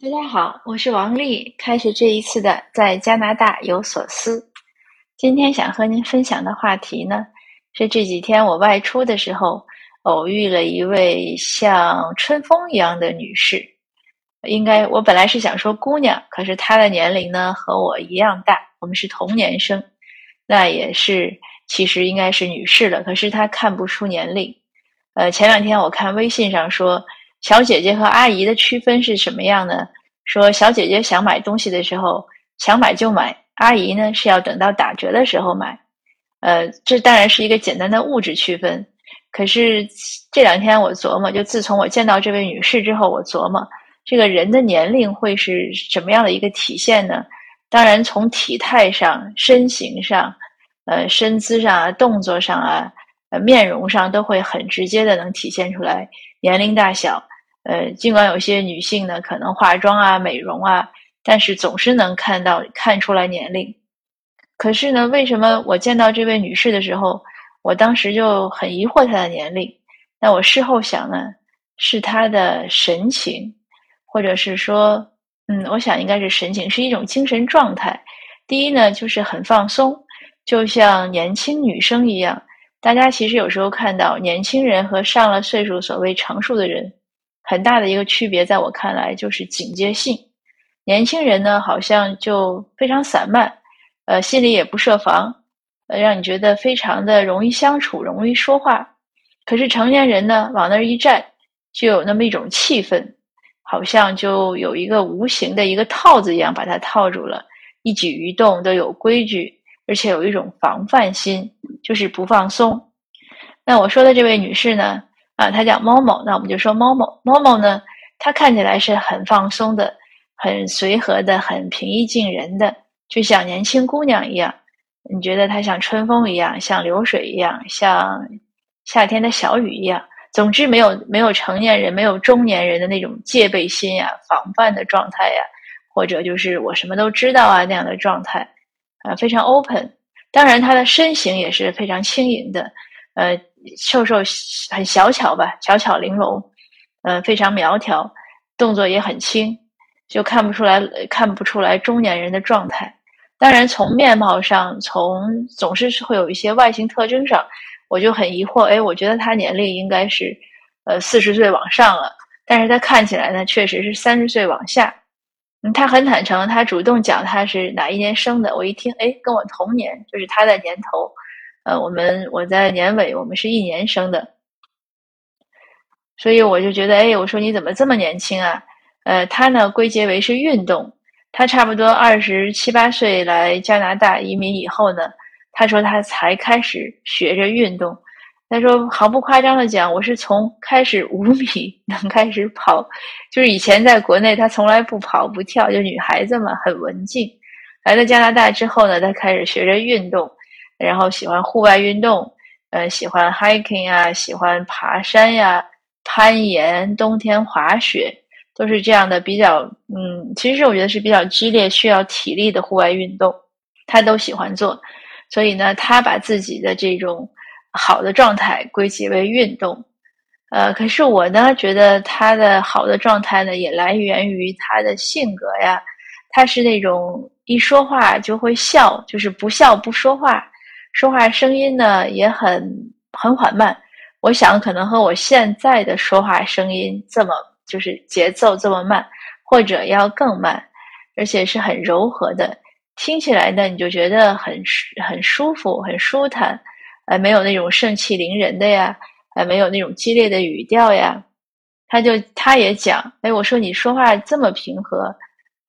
大家好，我是王丽，开始这一次的在加拿大有所思。今天想和您分享的话题呢，是这几天我外出的时候偶遇了一位像春风一样的女士。应该我本来是想说姑娘，可是她的年龄呢和我一样大，我们是同年生，那也是其实应该是女士了。可是她看不出年龄。呃，前两天我看微信上说。小姐姐和阿姨的区分是什么样呢？说小姐姐想买东西的时候想买就买，阿姨呢是要等到打折的时候买。呃，这当然是一个简单的物质区分。可是这两天我琢磨，就自从我见到这位女士之后，我琢磨这个人的年龄会是什么样的一个体现呢？当然，从体态上、身形上、呃身姿上啊、动作上啊、面容上，都会很直接的能体现出来年龄大小。呃，尽管有些女性呢可能化妆啊、美容啊，但是总是能看到看出来年龄。可是呢，为什么我见到这位女士的时候，我当时就很疑惑她的年龄？那我事后想呢，是她的神情，或者是说，嗯，我想应该是神情，是一种精神状态。第一呢，就是很放松，就像年轻女生一样。大家其实有时候看到年轻人和上了岁数、所谓成熟的人。很大的一个区别，在我看来就是警戒性。年轻人呢，好像就非常散漫，呃，心里也不设防，呃，让你觉得非常的容易相处，容易说话。可是成年人呢，往那儿一站，就有那么一种气氛，好像就有一个无形的一个套子一样把它套住了，一举一动都有规矩，而且有一种防范心，就是不放松。那我说的这位女士呢？啊，他叫猫猫，那我们就说猫猫。猫猫呢，她看起来是很放松的，很随和的，很平易近人的，就像年轻姑娘一样。你觉得她像春风一样，像流水一样，像夏天的小雨一样。总之，没有没有成年人，没有中年人的那种戒备心呀、防范的状态呀，或者就是我什么都知道啊那样的状态，啊，非常 open。当然，她的身形也是非常轻盈的，呃。瘦瘦很小巧吧，巧巧玲珑，嗯，非常苗条，动作也很轻，就看不出来，看不出来中年人的状态。当然，从面貌上，从总是会有一些外形特征上，我就很疑惑。哎，我觉得他年龄应该是，呃，四十岁往上了，但是他看起来呢，确实是三十岁往下。嗯，他很坦诚，他主动讲他是哪一年生的。我一听，哎，跟我同年，就是他的年头。呃，我们我在年尾，我们是一年生的，所以我就觉得，哎，我说你怎么这么年轻啊？呃，他呢归结为是运动，他差不多二十七八岁来加拿大移民以后呢，他说他才开始学着运动。他说毫不夸张的讲，我是从开始五米能开始跑，就是以前在国内他从来不跑不跳，就女孩子嘛很文静。来到加拿大之后呢，他开始学着运动。然后喜欢户外运动，呃，喜欢 hiking 啊，喜欢爬山呀，攀岩，冬天滑雪，都是这样的比较，嗯，其实我觉得是比较激烈、需要体力的户外运动，他都喜欢做。所以呢，他把自己的这种好的状态归结为运动。呃，可是我呢，觉得他的好的状态呢，也来源于他的性格呀。他是那种一说话就会笑，就是不笑不说话。说话声音呢也很很缓慢，我想可能和我现在的说话声音这么就是节奏这么慢，或者要更慢，而且是很柔和的，听起来呢你就觉得很很舒服、很舒坦，呃，没有那种盛气凌人的呀，呃，没有那种激烈的语调呀。他就他也讲，哎，我说你说话这么平和，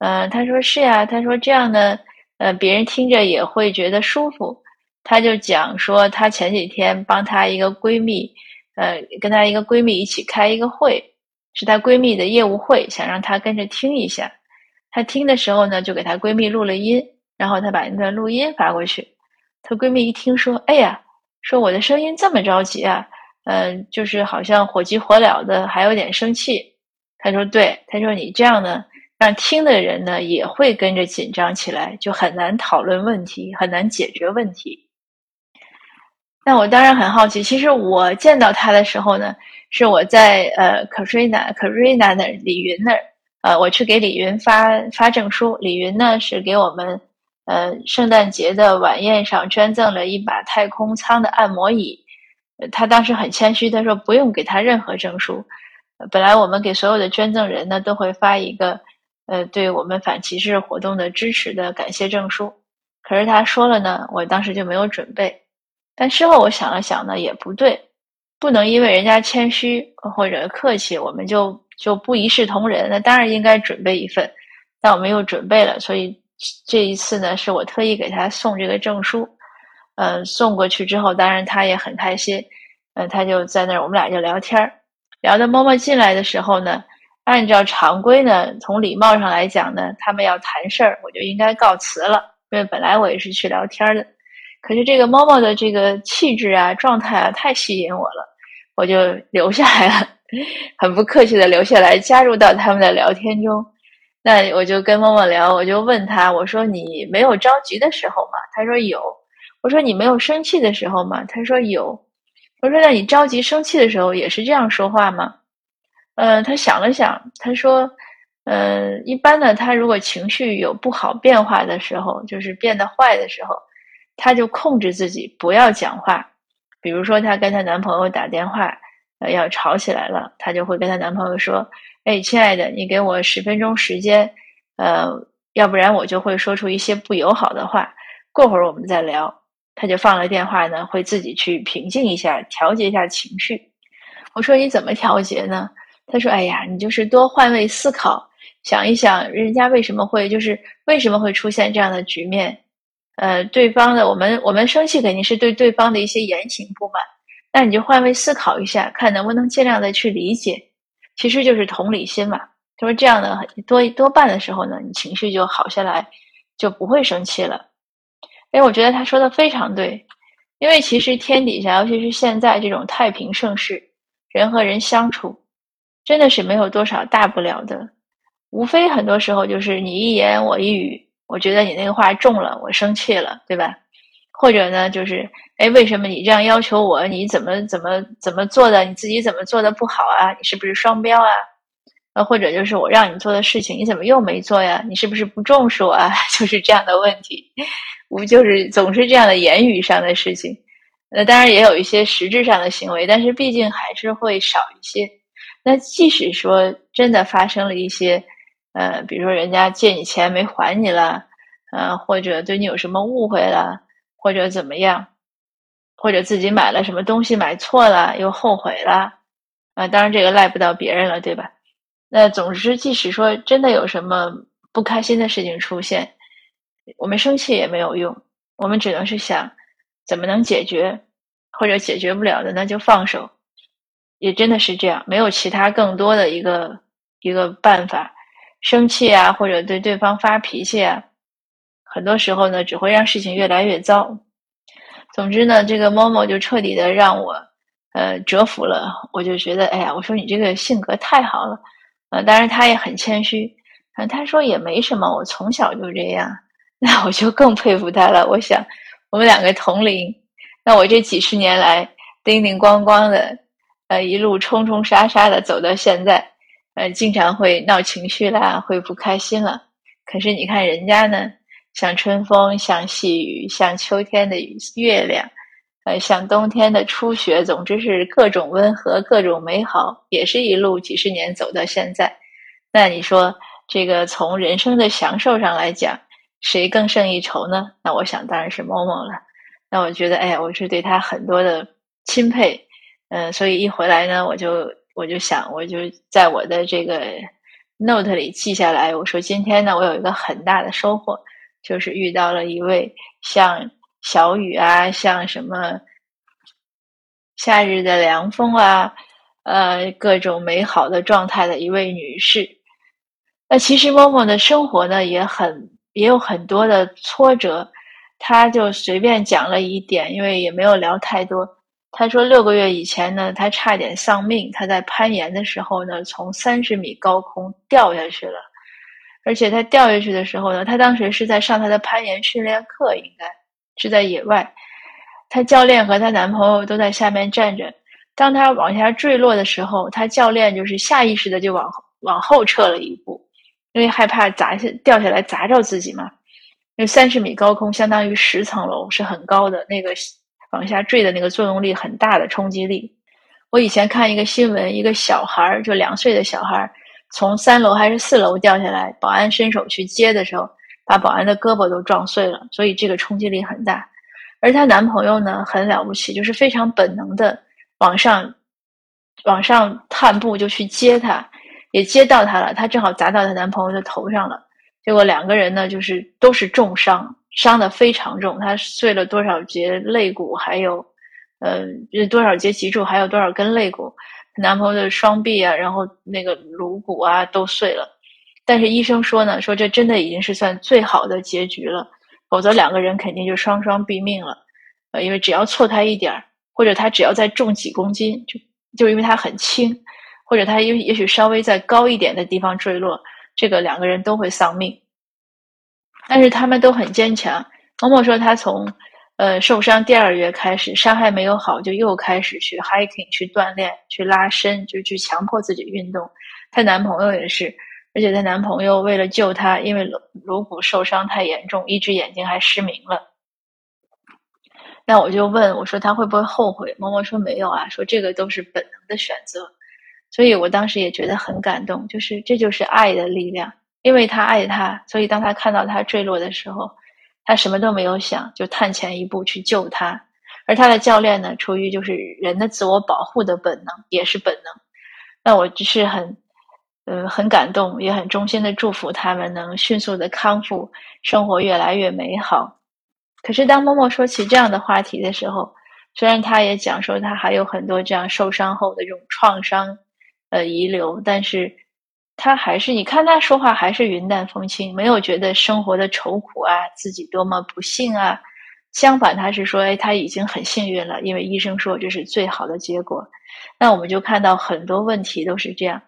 嗯，他说是呀，他说这样呢，呃，别人听着也会觉得舒服。她就讲说，她前几天帮她一个闺蜜，呃，跟她一个闺蜜一起开一个会，是她闺蜜的业务会，想让她跟着听一下。她听的时候呢，就给她闺蜜录了音，然后她把那段录音发过去。她闺蜜一听说，哎呀，说我的声音这么着急啊，嗯，就是好像火急火燎的，还有点生气。她说对，她说你这样呢，让听的人呢也会跟着紧张起来，就很难讨论问题，很难解决问题。那我当然很好奇。其实我见到他的时候呢，是我在呃 Karina Karina 那儿，李云那儿呃，我去给李云发发证书，李云呢是给我们呃圣诞节的晚宴上捐赠了一把太空舱的按摩椅。他当时很谦虚，他说不用给他任何证书。本来我们给所有的捐赠人呢都会发一个呃对我们反歧视活动的支持的感谢证书，可是他说了呢，我当时就没有准备。但事后我想了想呢，也不对，不能因为人家谦虚或者客气，我们就就不一视同仁。那当然应该准备一份，但我们又准备了，所以这一次呢，是我特意给他送这个证书。嗯，送过去之后，当然他也很开心。嗯，他就在那儿，我们俩就聊天儿。聊到默默进来的时候呢，按照常规呢，从礼貌上来讲呢，他们要谈事儿，我就应该告辞了，因为本来我也是去聊天的。可是这个猫猫的这个气质啊、状态啊，太吸引我了，我就留下来了，很不客气的留下来，加入到他们的聊天中。那我就跟猫猫聊，我就问他，我说你没有着急的时候吗？他说有。我说你没有生气的时候吗？他说有。我说：“那你着急生气的时候也是这样说话吗？”嗯，他想了想，他说：“嗯，一般呢，他如果情绪有不好变化的时候，就是变得坏的时候，她就控制自己不要讲话。比如说，她跟她男朋友打电话，呃，要吵起来了，她就会跟她男朋友说：‘哎，亲爱的，你给我十分钟时间，呃，要不然我就会说出一些不友好的话。过会儿我们再聊。’”他就放了电话呢，会自己去平静一下，调节一下情绪。我说你怎么调节呢？他说：“哎呀，你就是多换位思考，想一想人家为什么会就是为什么会出现这样的局面。呃，对方的我们我们生气肯定是对对方的一些言行不满，那你就换位思考一下，看能不能尽量的去理解，其实就是同理心嘛。他说这样的多多半的时候呢，你情绪就好下来，就不会生气了。”哎，我觉得他说的非常对，因为其实天底下，尤其是现在这种太平盛世，人和人相处，真的是没有多少大不了的，无非很多时候就是你一言我一语，我觉得你那个话重了，我生气了，对吧？或者呢，就是哎，为什么你这样要求我？你怎么怎么怎么做的？你自己怎么做的不好啊？你是不是双标啊？啊，或者就是我让你做的事情，你怎么又没做呀？你是不是不重视我啊？就是这样的问题。不就是总是这样的言语上的事情，那当然也有一些实质上的行为，但是毕竟还是会少一些。那即使说真的发生了一些，呃，比如说人家借你钱没还你了，呃，或者对你有什么误会了，或者怎么样，或者自己买了什么东西买错了又后悔了，啊，当然这个赖不到别人了，对吧？那总之，即使说真的有什么不开心的事情出现。我们生气也没有用，我们只能是想怎么能解决，或者解决不了的那就放手，也真的是这样，没有其他更多的一个一个办法。生气啊，或者对对方发脾气啊，很多时候呢只会让事情越来越糟。总之呢，这个某某就彻底的让我呃折服了，我就觉得哎呀，我说你这个性格太好了，呃，当然他也很谦虚，嗯，他说也没什么，我从小就这样。那我就更佩服他了。我想，我们两个同龄，那我这几十年来叮叮咣咣的，呃，一路冲冲杀杀的走到现在，呃，经常会闹情绪啦，会不开心了。可是你看人家呢，像春风，像细雨，像秋天的月亮，呃，像冬天的初雪，总之是各种温和，各种美好，也是一路几十年走到现在。那你说，这个从人生的享受上来讲，谁更胜一筹呢？那我想当然是某某了。那我觉得，哎呀，我是对他很多的钦佩，嗯，所以一回来呢，我就我就想，我就在我的这个 note 里记下来。我说今天呢，我有一个很大的收获，就是遇到了一位像小雨啊，像什么夏日的凉风啊，呃，各种美好的状态的一位女士。那其实默默的生活呢，也很。也有很多的挫折，他就随便讲了一点，因为也没有聊太多。他说六个月以前呢，他差点丧命，他在攀岩的时候呢，从三十米高空掉下去了。而且他掉下去的时候呢，他当时是在上他的攀岩训练课，应该是在野外。他教练和他男朋友都在下面站着。当他往下坠落的时候，他教练就是下意识的就往往后撤了一步。因为害怕砸下掉下来砸着自己嘛。因为三十米高空相当于十层楼，是很高的，那个往下坠的那个作用力很大的冲击力。我以前看一个新闻，一个小孩儿就两岁的小孩儿从三楼还是四楼掉下来，保安伸手去接的时候，把保安的胳膊都撞碎了，所以这个冲击力很大。而她男朋友呢，很了不起，就是非常本能的往上往上探步就去接她，也接到她了，她正好砸到她男朋友的头上了。结果两个人呢，就是都是重伤，伤的非常重。他碎了多少节肋骨，还有，呃，多少节脊柱，还有多少根肋骨。她男朋友的双臂啊，然后那个颅骨啊都碎了。但是医生说呢，说这真的已经是算最好的结局了，否则两个人肯定就双双毙命了。呃，因为只要错开一点儿，或者他只要再重几公斤，就就因为他很轻，或者他也也许稍微在高一点的地方坠落。这个两个人都会丧命，但是他们都很坚强。某某说，他从呃受伤第二月开始，伤还没有好，就又开始去 hiking 去锻炼、去拉伸，就去强迫自己运动。她男朋友也是，而且她男朋友为了救她，因为颅颅骨受伤太严重，一只眼睛还失明了。那我就问我说，他会不会后悔？某某说没有啊，说这个都是本能的选择。所以我当时也觉得很感动，就是这就是爱的力量，因为他爱他，所以当他看到他坠落的时候，他什么都没有想，就探前一步去救他。而他的教练呢，出于就是人的自我保护的本能，也是本能。那我只是很，呃，很感动，也很衷心的祝福他们能迅速的康复，生活越来越美好。可是当默默说起这样的话题的时候，虽然他也讲说他还有很多这样受伤后的这种创伤。呃，遗留，但是他还是，你看他说话还是云淡风轻，没有觉得生活的愁苦啊，自己多么不幸啊。相反，他是说，哎，他已经很幸运了，因为医生说这是最好的结果。那我们就看到很多问题都是这样，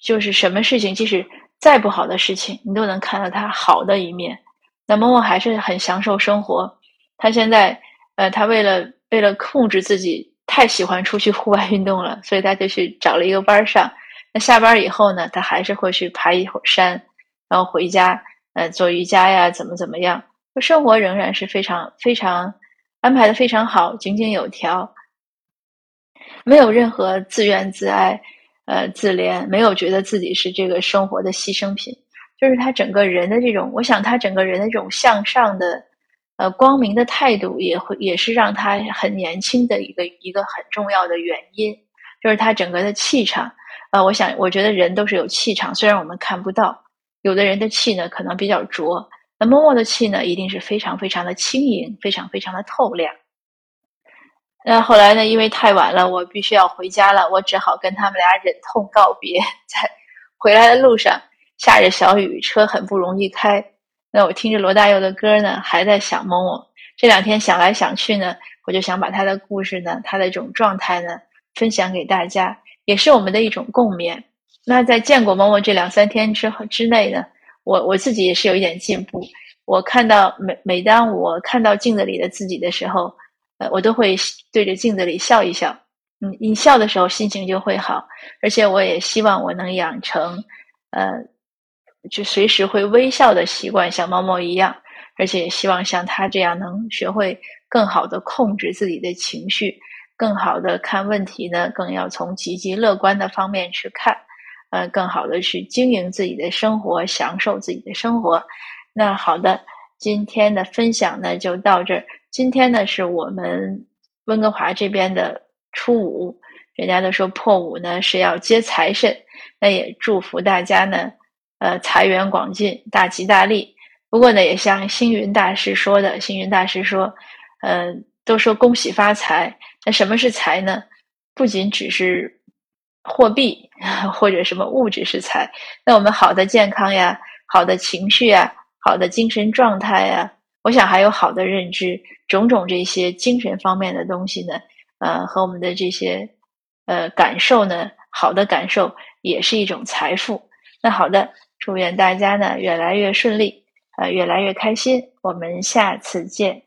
就是什么事情，即使再不好的事情，你都能看到它好的一面。那默默还是很享受生活。他现在，呃，他为了为了控制自己。太喜欢出去户外运动了，所以他就去找了一个班上。下班以后呢，他还是会去爬一会儿山，然后回家，呃，做瑜伽呀，怎么怎么样？生活仍然是非常非常安排的非常好，井井有条，没有任何自怨自艾，呃，自怜，没有觉得自己是这个生活的牺牲品。就是他整个人的这种，我想他整个人的这种向上的。呃，光明的态度也会也是让他很年轻的一个一个很重要的原因，就是他整个的气场。呃，我想，我觉得人都是有气场，虽然我们看不到，有的人的气呢可能比较浊，那默默的气呢一定是非常非常的轻盈，非常非常的透亮。那后来呢，因为太晚了，我必须要回家了，我只好跟他们俩忍痛告别。在回来的路上，下着小雨，车很不容易开。那我听着罗大佑的歌呢，还在想某某。这两天想来想去呢，我就想把他的故事呢，他的这种状态呢，分享给大家，也是我们的一种共勉。那在见过某某这两三天之后之内呢，我我自己也是有一点进步。我看到每每当我看到镜子里的自己的时候，呃，我都会对着镜子里笑一笑。嗯，你笑的时候心情就会好，而且我也希望我能养成，呃。就随时会微笑的习惯，像猫猫一样，而且也希望像他这样能学会更好的控制自己的情绪，更好的看问题呢，更要从积极乐观的方面去看，呃，更好的去经营自己的生活，享受自己的生活。那好的，今天的分享呢就到这儿。今天呢是我们温哥华这边的初五，人家都说破五呢是要接财神，那也祝福大家呢。呃，财源广进，大吉大利。不过呢，也像星云大师说的，星云大师说，嗯，都说恭喜发财。那什么是财呢？不仅只是货币 或者什么物质是财。那我们好的健康呀，好的情绪呀，好的精神状态呀，我想还有好的认知，种种这些精神方面的东西呢，呃，和我们的这些呃感受呢，好的感受也是一种财富。那好的。祝愿大家呢越来越顺利，呃，越来越开心。我们下次见。